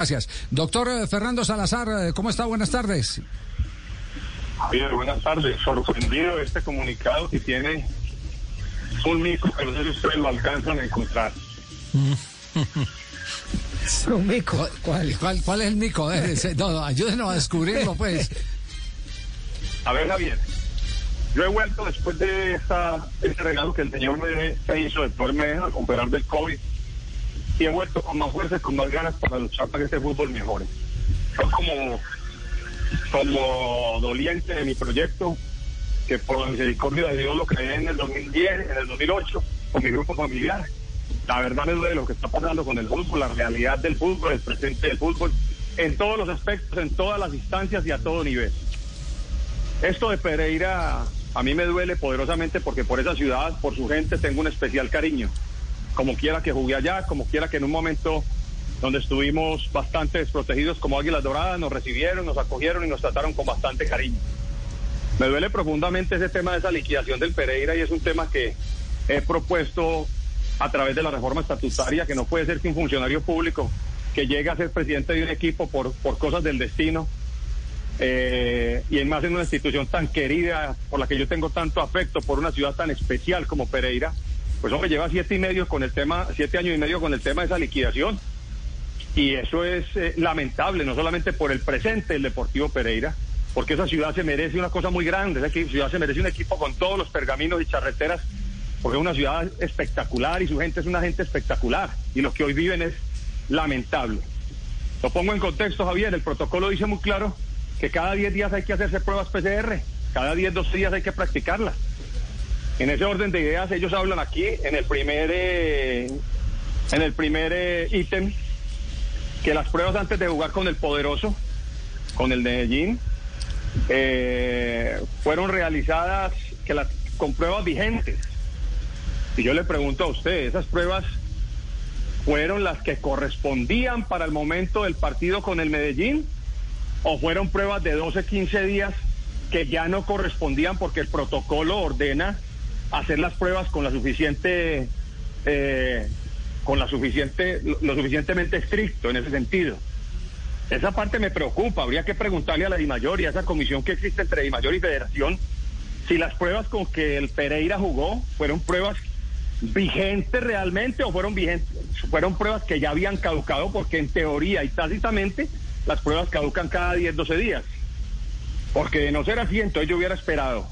Gracias. Doctor eh, Fernando Salazar, eh, ¿cómo está? Buenas tardes. Javier, buenas tardes. Sorprendido este comunicado que tiene un mico que no sé si ustedes lo alcanzan a encontrar. ¿Cuál, cuál, cuál- cuál es el mico? Eh, ese- no, no, ayúdenos a descubrirlo, pues. A ver, Javier, yo he vuelto después de esta, este regalo que el señor me, me hizo de poderme operar del COVID y he vuelto con más fuerza y con más ganas para luchar para que este fútbol mejore. Yo como, como doliente de mi proyecto, que por misericordia de Dios lo creé en el 2010, en el 2008, con mi grupo familiar. La verdad me duele lo que está pasando con el fútbol, la realidad del fútbol, el presente del fútbol, en todos los aspectos, en todas las instancias y a todo nivel. Esto de Pereira a mí me duele poderosamente porque por esa ciudad, por su gente, tengo un especial cariño. Como quiera que jugué allá, como quiera que en un momento donde estuvimos bastante desprotegidos como Águilas Doradas, nos recibieron, nos acogieron y nos trataron con bastante cariño. Me duele profundamente ese tema de esa liquidación del Pereira y es un tema que he propuesto a través de la reforma estatutaria, que no puede ser que un funcionario público que llegue a ser presidente de un equipo por, por cosas del destino eh, y en más en una institución tan querida, por la que yo tengo tanto afecto, por una ciudad tan especial como Pereira, pues hombre, lleva siete y medio con el tema, siete años y medio con el tema de esa liquidación. Y eso es eh, lamentable, no solamente por el presente del Deportivo Pereira, porque esa ciudad se merece una cosa muy grande, esa ciudad se merece un equipo con todos los pergaminos y charreteras, porque es una ciudad espectacular y su gente es una gente espectacular, y lo que hoy viven es lamentable. Lo pongo en contexto, Javier, el protocolo dice muy claro que cada 10 días hay que hacerse pruebas PCR, cada 10, 12 días hay que practicarlas. En ese orden de ideas, ellos hablan aquí en el primer eh, en el primer eh, ítem que las pruebas antes de jugar con el poderoso, con el Medellín, eh, fueron realizadas que las con pruebas vigentes. Y yo le pregunto a usted, esas pruebas fueron las que correspondían para el momento del partido con el Medellín o fueron pruebas de 12, 15 días que ya no correspondían porque el protocolo ordena hacer las pruebas con la suficiente eh, con la suficiente lo, suficientemente estricto en ese sentido. Esa parte me preocupa, habría que preguntarle a la DIMAYOR y a esa comisión que existe entre DIMAYOR y Federación si las pruebas con que el Pereira jugó fueron pruebas vigentes realmente o fueron vigentes fueron pruebas que ya habían caducado porque en teoría y tácitamente las pruebas caducan cada 10, 12 días. Porque de no ser así, entonces yo hubiera esperado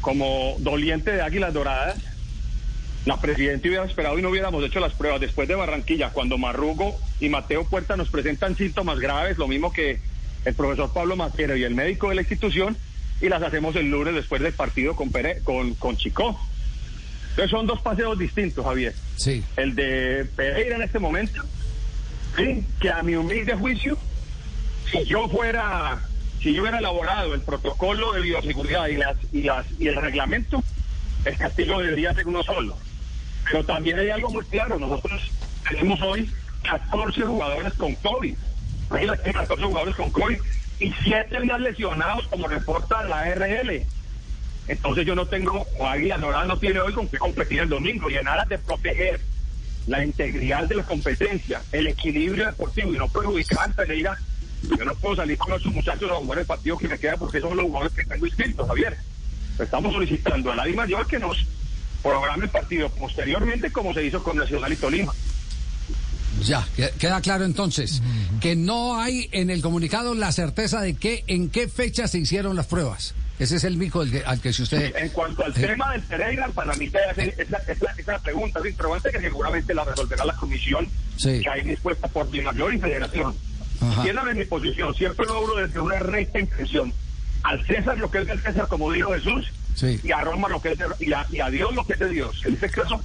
como doliente de Águilas Doradas, la presidenta hubiera esperado y no hubiéramos hecho las pruebas después de Barranquilla, cuando Marrugo y Mateo Puerta nos presentan síntomas graves, lo mismo que el profesor Pablo Matero y el médico de la institución, y las hacemos el lunes después del partido con, Pere- con, con Chicó. Entonces son dos paseos distintos, Javier. Sí. El de Pereira en este momento, ¿sí? que a mi humilde juicio, si yo fuera, si yo hubiera elaborado el protocolo de bioseguridad y las y las y el reglamento, el castigo debería ser uno solo. Pero también hay algo muy claro, nosotros tenemos hoy 14 jugadores con COVID. Imagínate, 14 jugadores con COVID y 7 más lesionados como reporta la RL. Entonces yo no tengo, o Águila Dorada no tiene hoy con qué competir el domingo y en aras de proteger la integridad de la competencia, el equilibrio deportivo y no perjudicar a yo no puedo salir con esos muchachos a jugar el partido que me queda porque son los jugadores que tengo inscritos, Javier. Estamos solicitando a la Di Mayor que nos programe el partido posteriormente como se hizo con Nacional y Tolima. Ya, que- queda claro entonces que no hay en el comunicado la certeza de que en qué fecha se hicieron las pruebas. Ese es el mico al que, al que si usted... En cuanto al Eh. tema del Pereira, para mí esa, esa, esa, esa pregunta es interrogante que seguramente la resolverá la comisión Sí. que hay dispuesta por Di Mayor y Federación. Entiéndame mi posición, siempre lo hablo desde una recta intención. Al César lo que es del César, como dijo Jesús, Sí. y a Roma lo que es de, y, a, y a Dios lo que es de Dios. En este caso,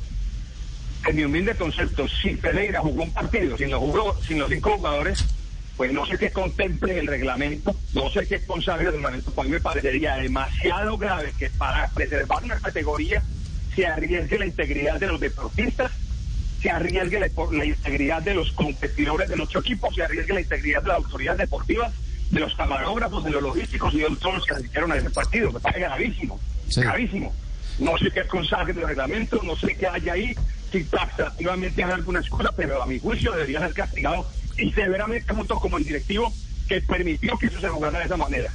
en mi humilde concepto, si Pereira jugó un partido sin los, jugó- sin los cinco jugadores, pues no sé qué contemple el reglamento, no sé qué consagre el reglamento, pues a mí me parecería demasiado grave que para preservar una categoría se arriesgue la integridad de los deportistas, se arriesgue la, la integridad de los competidores de nuestro equipo, se arriesgue la integridad de las autoridades deportivas, de los camarógrafos, de los logísticos y de todos los que asistieron a ese partido. Me parece gravísimo, Sí. gravísimo. No sé qué consagre el reglamento, no sé qué hay ahí, si taxativamente hay alguna escuela, pero a mi juicio debería ser castigado y severamente junto como el directivo que permitió que eso se jugara de esa manera.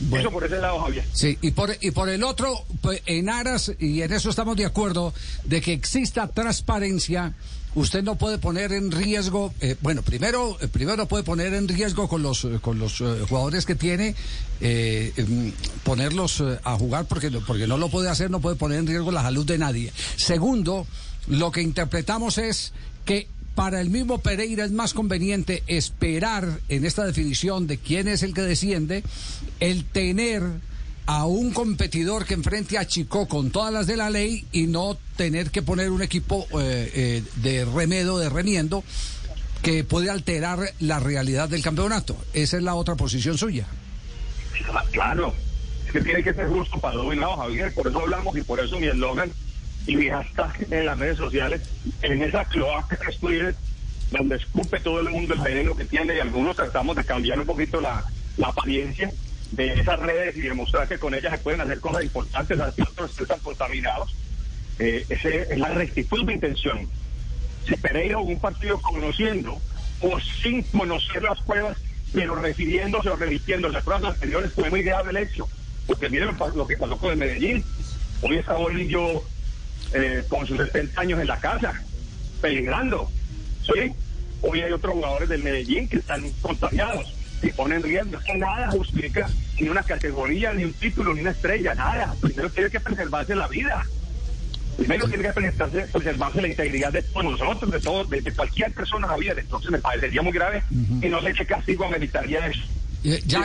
Bueno. Eso por ese lado, Javier. Sí, y por, y por el otro, pues, en aras, y en eso estamos de acuerdo, de que exista transparencia, usted no puede poner en riesgo, eh, bueno, primero, eh, primero puede poner en riesgo con los, eh, con los eh, jugadores que tiene, em, ponerlos a jugar porque, porque no lo puede hacer, no puede poner en riesgo la salud de nadie. Segundo, lo que interpretamos es que para el mismo Pereira es más conveniente esperar en esta definición de quién es el que desciende, el tener a un competidor que enfrente a Chico con todas las de la ley y no tener que poner un equipo eh, eh, de remedo, de remiendo, que puede alterar la realidad del campeonato. Esa es la otra posición suya. Claro, es que tiene que ser justo para lados, Javier. Por eso hablamos y por eso mi eslogan y mi hashtag en las redes sociales, en esa cloaca que es Twitter, donde escupe todo el mundo el veneno que tiene y algunos tratamos de cambiar un poquito la, la apariencia de esas redes y demostrar que con ellas se pueden hacer cosas importantes, a otros están contaminados. Eh, ese es la rectitud de intención. Si Pereira jugó un partido conociendo o sin conocer las pruebas, pero refiriéndose o repitiendo las pruebas anteriores, fue muy grave el hecho. Porque miren lo que pasó con el Medellín. Hoy está Bolillo eh, con sus 70 años en la casa, peligrando. ¿sí? Hoy hay otros jugadores del Medellín que están contagiados y ponen riesgo. Es que nada justifica ni una categoría, ni un título, ni una estrella, nada. Primero tiene que preservarse la vida. Primero tiene que preservarse, preservarse la integridad de todos nosotros, de, todos, de, de cualquier persona en la vida. Entonces me parecería muy grave y no sé qué castigo ameritaría eso. Eh, Ya,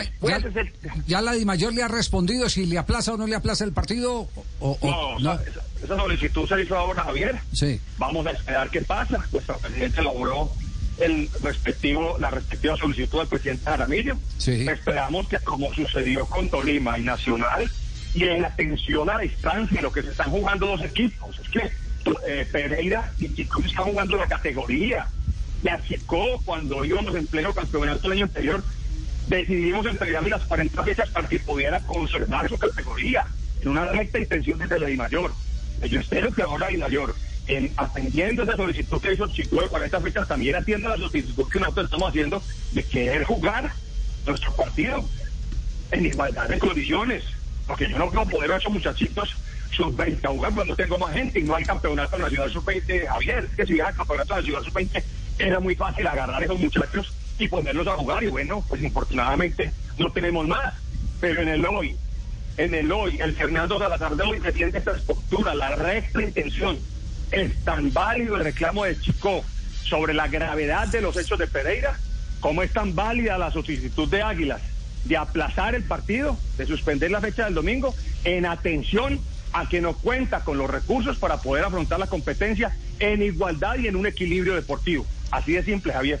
ya, la Di Mayor le ha respondido si le aplaza o no le aplaza el partido. O, o- No, no. esa, esa solicitud se hizo ahora, Javier. Sí. Vamos a esperar qué pasa. Nuestro presidente elaboró el respectivo, la respectiva solicitud del presidente Jaramillo. Sí. Esperamos que como sucedió con Tolima y Nacional, y en atención a la distancia, lo que se están jugando dos equipos, es que eh, Pereira y Chico están jugando la categoría. Y a Chico, cuando íbamos en pleno campeonato el año anterior, decidimos entregarle las 40 fechas para que pudiera conservar su categoría en una recta intención desde la Mayor. Yo espero que ahora la Mayor, en, atendiendo esa solicitud que hizo Chico de 40 fechas, también atienda la solicitud que nosotros estamos haciendo de querer jugar nuestro partido en igualdad de condiciones. Porque yo no puedo poder a esos muchachitos sub-20 a jugar cuando tengo más gente y no hay campeonato nacional sub-20, Javier. Que si hubiera campeonato nacional sub-20 era muy fácil agarrar a esos muchachos y ponerlos a jugar. Y bueno, pues infortunadamente no tenemos más. Pero en el hoy, en el hoy, el Fernando Salazar de hoy defiende esta estructura, la recta intención. Es tan válido el reclamo de Chico sobre la gravedad de los hechos de Pereira, como es tan válida la solicitud de Águilas de aplazar el partido, de suspender la fecha del domingo, en atención a que no cuenta con los recursos para poder afrontar la competencia en igualdad y en un equilibrio deportivo. Así de simple, Javier.